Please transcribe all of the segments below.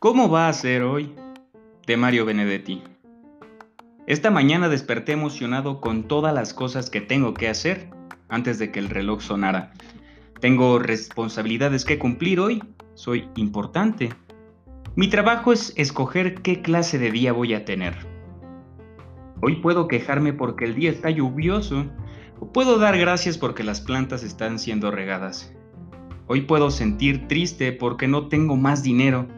¿Cómo va a ser hoy? De Mario Benedetti. Esta mañana desperté emocionado con todas las cosas que tengo que hacer antes de que el reloj sonara. Tengo responsabilidades que cumplir hoy, soy importante. Mi trabajo es escoger qué clase de día voy a tener. Hoy puedo quejarme porque el día está lluvioso o puedo dar gracias porque las plantas están siendo regadas. Hoy puedo sentir triste porque no tengo más dinero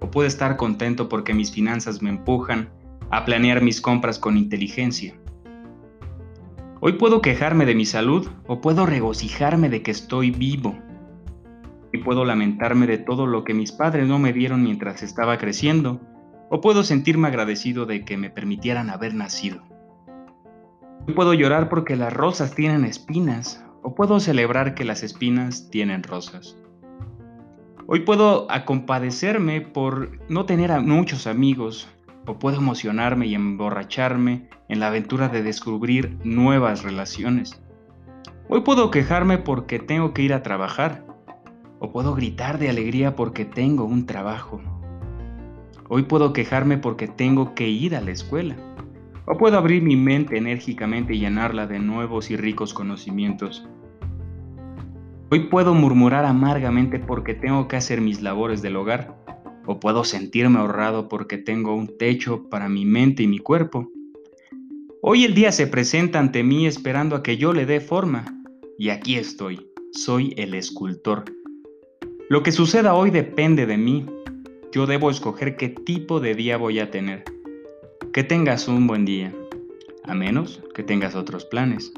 o puedo estar contento porque mis finanzas me empujan a planear mis compras con inteligencia. Hoy puedo quejarme de mi salud o puedo regocijarme de que estoy vivo. Y puedo lamentarme de todo lo que mis padres no me dieron mientras estaba creciendo, o puedo sentirme agradecido de que me permitieran haber nacido. Hoy puedo llorar porque las rosas tienen espinas, o puedo celebrar que las espinas tienen rosas. Hoy puedo acompadecerme por no tener a muchos amigos, o puedo emocionarme y emborracharme en la aventura de descubrir nuevas relaciones. Hoy puedo quejarme porque tengo que ir a trabajar, o puedo gritar de alegría porque tengo un trabajo. Hoy puedo quejarme porque tengo que ir a la escuela, o puedo abrir mi mente enérgicamente y llenarla de nuevos y ricos conocimientos. Hoy puedo murmurar amargamente porque tengo que hacer mis labores del hogar, o puedo sentirme ahorrado porque tengo un techo para mi mente y mi cuerpo. Hoy el día se presenta ante mí esperando a que yo le dé forma, y aquí estoy, soy el escultor. Lo que suceda hoy depende de mí. Yo debo escoger qué tipo de día voy a tener. Que tengas un buen día, a menos que tengas otros planes.